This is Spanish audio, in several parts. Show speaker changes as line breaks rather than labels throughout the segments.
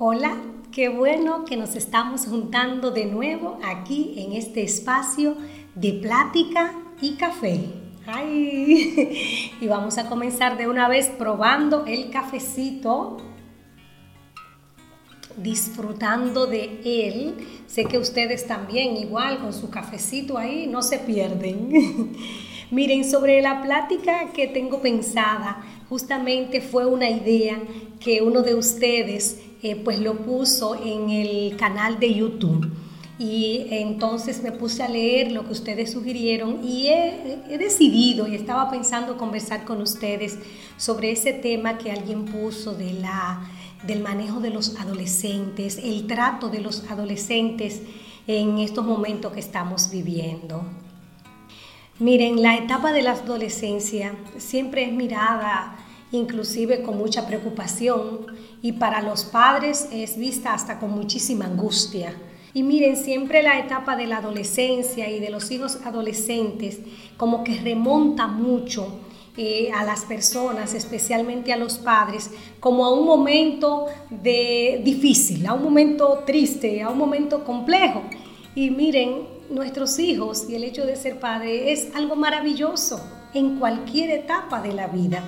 Hola, qué bueno que nos estamos juntando de nuevo aquí en este espacio de plática y café. Ay, y vamos a comenzar de una vez probando el cafecito, disfrutando de él. Sé que ustedes también igual con su cafecito ahí no se pierden. Miren, sobre la plática que tengo pensada, justamente fue una idea que uno de ustedes eh, pues lo puso en el canal de YouTube. Y entonces me puse a leer lo que ustedes sugirieron y he, he, decidido y estaba pensando conversar con ustedes sobre ese tema que alguien puso de la, del manejo de los adolescentes, el trato de los adolescentes en estos momentos que estamos viviendo. Miren, la etapa de la adolescencia siempre es mirada inclusive con mucha preocupación y para los padres es vista hasta con muchísima angustia. Y miren, siempre la etapa de la adolescencia y de los hijos adolescentes como que remonta mucho eh, a las personas, especialmente a los padres, como a un momento de difícil, a un momento triste, a un momento complejo. Y miren, nuestros hijos y el hecho de ser padre es algo maravilloso en cualquier etapa de la vida.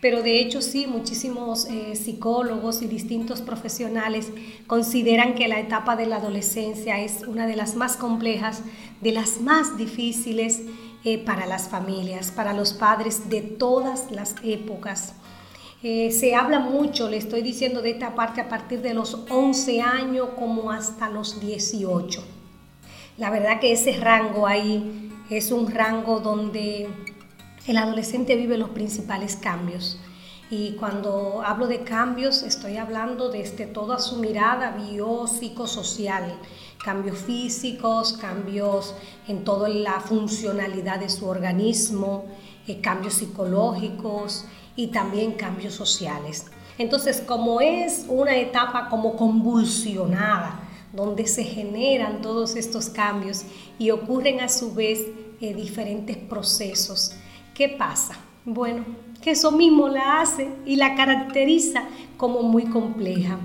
Pero de hecho sí, muchísimos eh, psicólogos y distintos profesionales consideran que la etapa de la adolescencia es una de las más complejas, de las más difíciles eh, para las familias, para los padres de todas las épocas. Eh, se habla mucho, le estoy diciendo de esta parte a partir de los 11 años como hasta los 18. La verdad que ese rango ahí es un rango donde el adolescente vive los principales cambios. Y cuando hablo de cambios, estoy hablando desde toda su mirada biopsicosocial, cambios físicos, cambios en toda la funcionalidad de su organismo, eh, cambios psicológicos y también cambios sociales. Entonces, como es una etapa como convulsionada, donde se generan todos estos cambios y ocurren a su vez eh, diferentes procesos, ¿Qué pasa? Bueno, que eso mismo la hace y la caracteriza como muy compleja.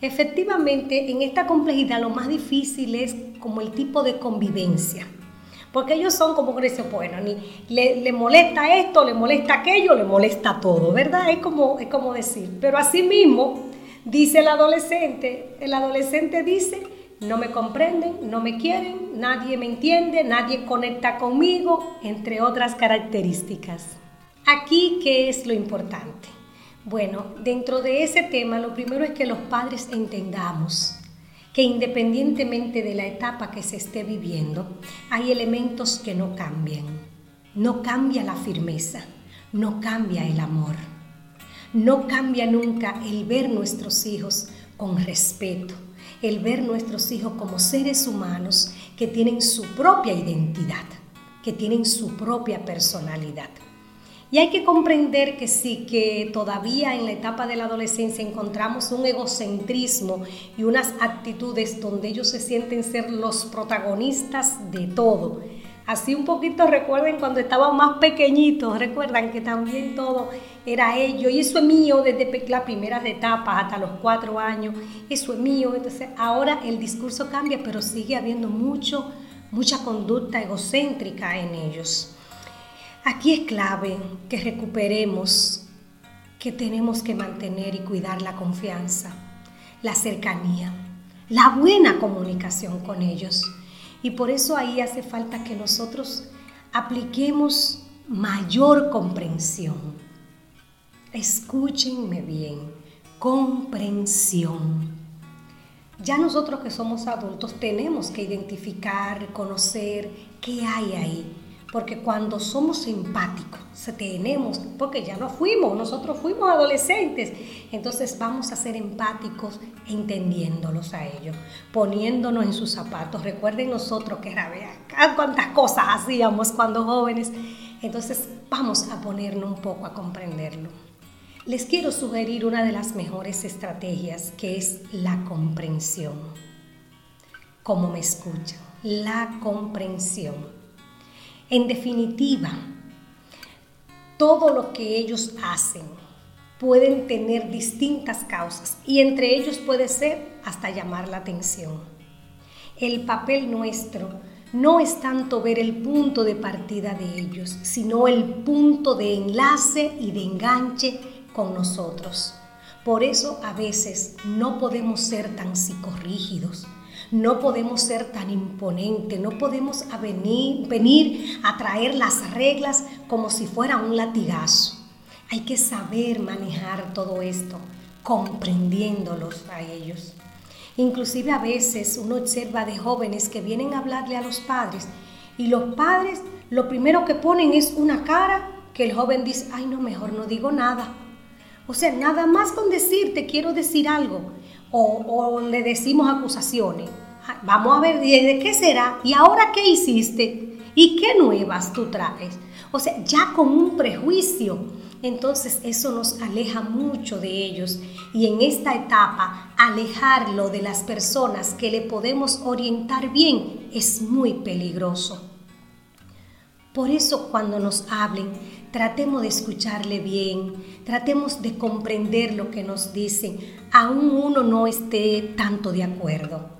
Efectivamente, en esta complejidad lo más difícil es como el tipo de convivencia. Porque ellos son como que bueno, ni, le, molesta esto, le molesta aquello, le molesta todo, ¿verdad? Es como, es como decir. Pero así mismo, dice el adolescente, el adolescente dice, no me comprenden, no me quieren, nadie me entiende, nadie conecta conmigo, entre otras características. Aquí, ¿qué es lo importante? Bueno, dentro de ese tema, lo primero es que los padres entendamos que independientemente de la etapa que se esté viviendo, hay elementos que no cambian. No cambia la firmeza, no cambia el amor, no cambia nunca el ver nuestros hijos con respeto, el ver nuestros hijos como seres humanos que tienen su propia identidad, que tienen su propia personalidad. Y hay que comprender que sí, que todavía en la etapa de la adolescencia encontramos un egocentrismo y unas actitudes donde ellos se sienten ser los protagonistas de todo Así un poquito recuerden cuando estaban más pequeñitos, recuerdan que también todo era ello y eso es mío desde las primeras etapas hasta los cuatro años, eso es mío. Entonces ahora el discurso cambia, pero sigue habiendo mucho, mucha conducta egocéntrica en ellos. Aquí es clave que recuperemos que tenemos que mantener y cuidar la confianza, la cercanía, la buena comunicación con ellos y por eso ahí hace falta que nosotros apliquemos mayor comprensión. Escúchenme bien, comprensión. Ya nosotros que somos adultos tenemos que identificar, conocer qué hay ahí porque cuando somos empáticos, tenemos, porque ya no fuimos, nosotros fuimos adolescentes, entonces vamos a ser empáticos entendiéndolos a ellos, poniéndonos en sus zapatos. Recuerden nosotros que era, cuántas cosas hacíamos cuando jóvenes, entonces vamos a ponernos un poco a comprenderlo. Les quiero sugerir una de las mejores estrategias, que es la comprensión. Como me escuchan, la comprensión. En definitiva, todo lo que ellos hacen, pueden tener distintas causas y entre ellos puede ser hasta llamar la atención. El papel nuestro no es tanto ver el punto de partida de ellos, sino el punto de enlace y de enganche con nosotros. Por eso a veces no podemos ser tan psicorrígidos, no podemos ser tan imponentes, no podemos venir, venir a traer las reglas como si fuera un latigazo. Hay que saber manejar todo esto, comprendiéndolos a ellos. Inclusive a veces uno observa de jóvenes que vienen a hablarle a los padres y los padres lo primero que ponen es una cara que el joven dice, ay no, mejor no digo nada. O sea, nada más con decirte quiero decir algo o, le decimos acusaciones. Vamos a ver, ¿de qué será? ¿Y ahora qué hiciste? ¿Y qué nuevas tú traes? O sea, ya con un prejuicio entonces eso nos aleja mucho de ellos y en esta etapa alejarlo de las personas que le podemos orientar bien es muy peligroso. Por eso cuando nos hablen, tratemos de escucharle bien, tratemos de comprender lo que nos dicen, aún uno no esté tanto de acuerdo.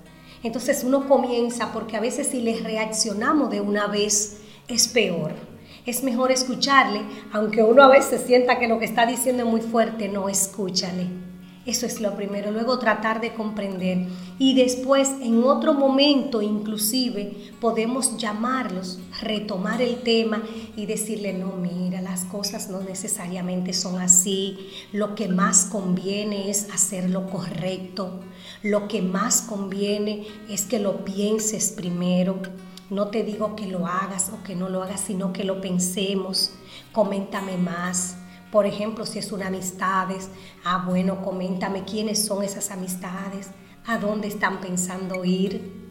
Entonces uno comienza porque a veces si les reaccionamos de una vez es peor es mejor escucharle, aunque uno a veces sienta que lo que está diciendo es muy fuerte, no, escúchale. Eso es lo primero, luego tratar de comprender. Y después en otro momento inclusive podemos llamarlos, retomar el tema y decirle, no, mira, las cosas no necesariamente son así, lo que más conviene es hacer lo correcto, lo que más conviene es que lo pienses primero, no te digo que lo hagas o que no lo hagas, sino que lo pensemos. Coméntame más. Por ejemplo, si es una amistades, ah, bueno, coméntame quiénes son esas amistades, a dónde están pensando ir.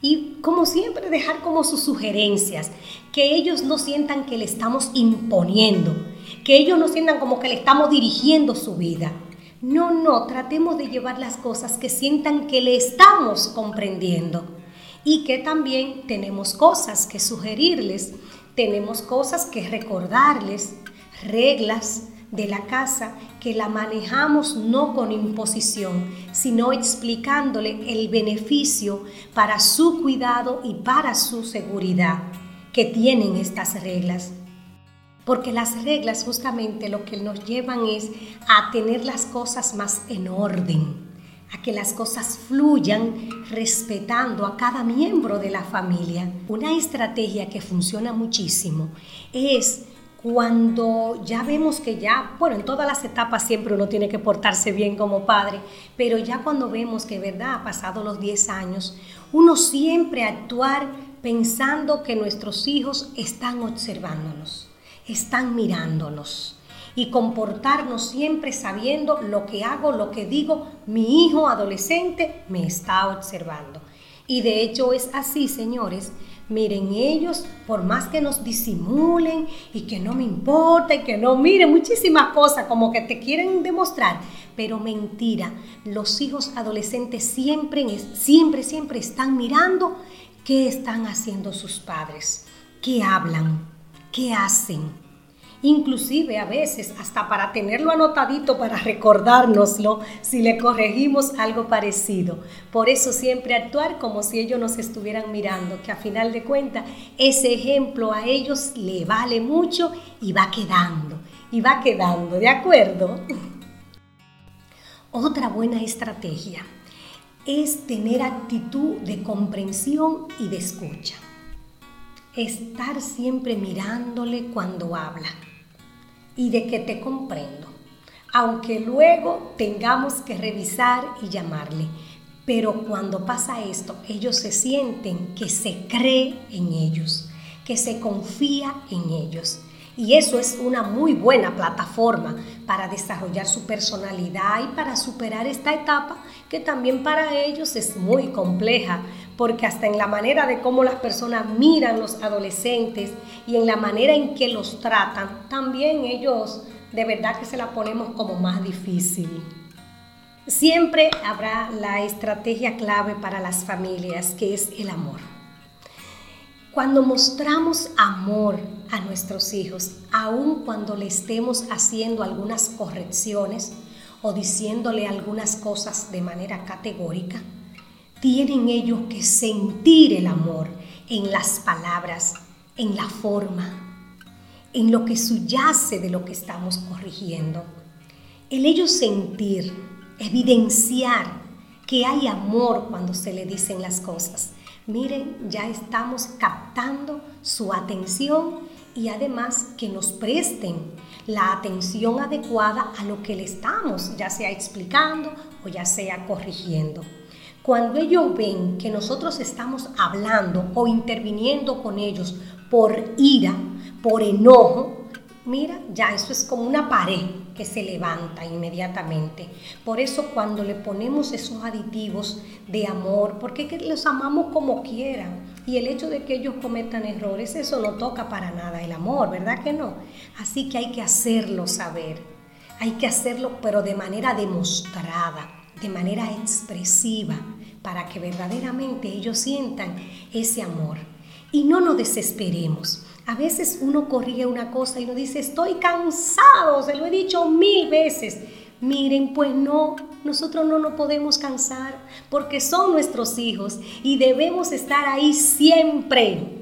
Y como siempre, dejar como sus sugerencias, que ellos no sientan que le estamos imponiendo, que ellos no sientan como que le estamos dirigiendo su vida. No, no, tratemos de llevar las cosas que sientan que le estamos comprendiendo y que también tenemos cosas que sugerirles, tenemos cosas que recordarles, reglas de la casa que la manejamos no con imposición, sino explicándole el beneficio para su cuidado y para su seguridad que tienen estas reglas. Porque las reglas justamente lo que nos llevan es a tener las cosas más en orden a que las cosas fluyan respetando a cada miembro de la familia. Una estrategia que funciona muchísimo es cuando ya vemos que ya, bueno, en todas las etapas siempre uno tiene que portarse bien como padre, pero ya cuando vemos que, verdad, ha pasado los 10 años, uno siempre actuar pensando que nuestros hijos están observándonos, están mirándonos y comportarnos siempre sabiendo lo que hago, lo que digo, mi hijo adolescente me está observando. Y de hecho es así, señores. Miren, ellos, por más que nos disimulen y que no me importa y que no miren muchísimas cosas como que te quieren demostrar, pero mentira, los hijos adolescentes siempre, siempre, siempre están mirando qué están haciendo sus padres, qué hablan, qué hacen, inclusive a veces hasta para tenerlo anotadito, para recordárnoslo si le corregimos algo parecido. Por eso siempre actuar como si ellos nos estuvieran mirando, que a final de cuentas ese ejemplo a ellos le vale mucho y va quedando, y va quedando, ¿de acuerdo? Otra buena estrategia es tener actitud de comprensión y de escucha. Estar siempre mirándole cuando habla y de que te comprendo, aunque luego tengamos que revisar y llamarle. Pero cuando pasa esto, ellos se sienten que se cree en ellos, que se confía en ellos. Y eso es una muy buena plataforma para desarrollar su personalidad y para superar esta etapa que también para ellos es muy compleja, porque hasta en la manera de cómo las personas miran los adolescentes y en la manera en que los tratan, también ellos de verdad que se la ponemos como más difícil. Siempre habrá la estrategia clave para las familias, que es el amor. Cuando mostramos amor a nuestros hijos, aun cuando le estemos haciendo algunas correcciones o diciéndole algunas cosas de manera categórica, tienen ellos que sentir el amor en las palabras, en la forma, en lo que subyace de lo que estamos corrigiendo. El ellos sentir, evidenciar que hay amor cuando se le dicen las cosas. Miren, ya estamos captando su atención y además que nos presten la atención adecuada a lo que le estamos, ya sea explicando o ya sea corrigiendo. Cuando ellos ven que nosotros estamos hablando o interviniendo con ellos por ira, por enojo, mira, ya eso es como una pared que se levanta inmediatamente. Por eso cuando le ponemos esos aditivos de amor, porque los amamos como quieran, y el hecho de que ellos cometan errores, eso no toca para nada el amor, ¿verdad que no? Así que hay que hacerlo saber, hay que hacerlo pero de manera demostrada, de manera expresiva, para que verdaderamente ellos sientan ese amor. Y no nos desesperemos. A veces uno corrige una cosa y uno dice, estoy cansado, se lo he dicho mil veces. Miren, pues no, nosotros no nos podemos cansar porque son nuestros hijos y debemos estar ahí siempre.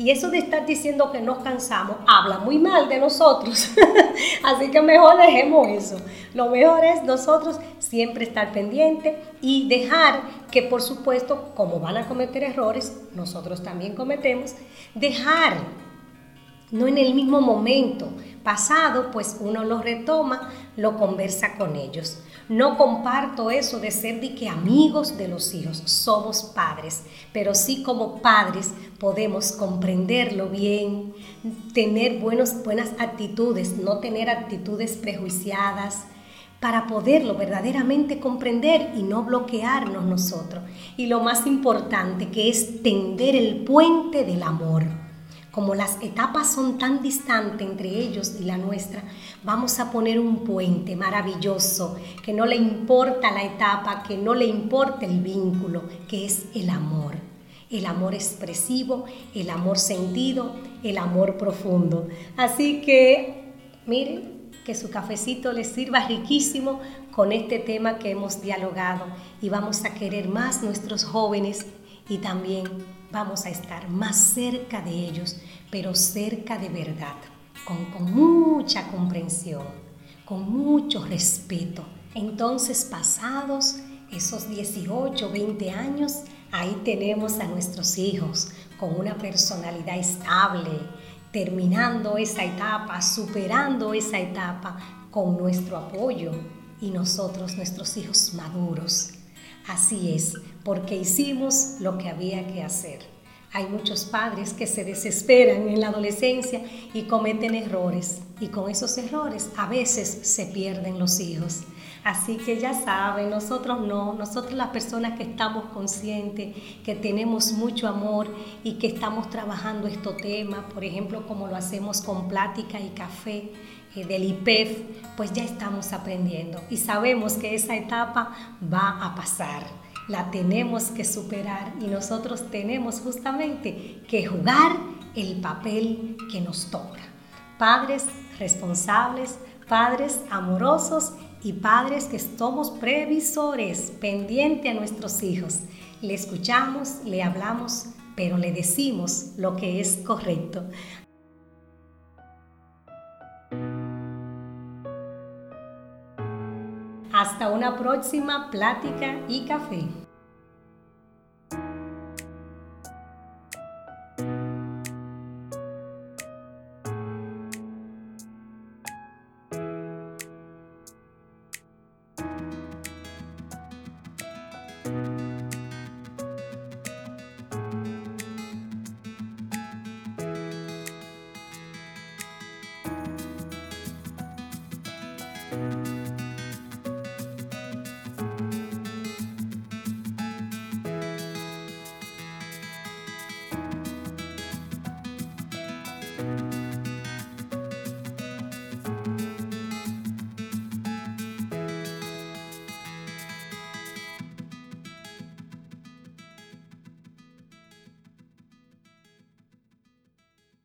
Y eso de estar diciendo que nos cansamos habla muy mal de nosotros. Así que mejor dejemos eso. Lo mejor es nosotros siempre estar pendientes y dejar que por supuesto, como van a cometer errores, nosotros también cometemos, dejar no en el mismo momento pasado, pues uno lo retoma, lo conversa con ellos. No comparto eso de ser de que amigos de los hijos, somos padres, pero sí como padres podemos comprenderlo bien, tener buenos, buenas actitudes, no tener actitudes prejuiciadas, para poderlo verdaderamente comprender y no bloquearnos nosotros. Y lo más importante que es tender el puente del amor como las etapas son tan distantes entre ellos y la nuestra, vamos a poner un puente maravilloso, que no le importa la etapa, que no le importa el vínculo, que es el amor. El amor expresivo, el amor sentido, el amor profundo. Así que, miren, que su cafecito les sirva riquísimo con este tema que hemos dialogado y vamos a querer más nuestros jóvenes y también vamos a estar más cerca de ellos, pero cerca de verdad, con, mucha comprensión, con mucho respeto. Entonces, pasados esos 18, 20 años, ahí tenemos a nuestros hijos con una personalidad estable, terminando esa etapa, superando esa etapa con nuestro apoyo y nosotros, nuestros hijos maduros. Así es, porque hicimos lo que había que hacer. Hay muchos padres que se desesperan en la adolescencia y cometen errores y con esos errores a veces se pierden los hijos. Así que ya saben, nosotros no, nosotros las personas que estamos conscientes, que tenemos mucho amor y que estamos trabajando estos temas, por ejemplo, como lo hacemos con plática y café eh, del IPEF, pues ya estamos aprendiendo y sabemos que esa etapa va a pasar la tenemos que superar y nosotros tenemos justamente que jugar el papel que nos toca. Padres responsables, padres amorosos y padres que somos previsores, pendientes a nuestros hijos. Le escuchamos, le hablamos, pero le decimos lo que es correcto. Hasta una próxima plática y café.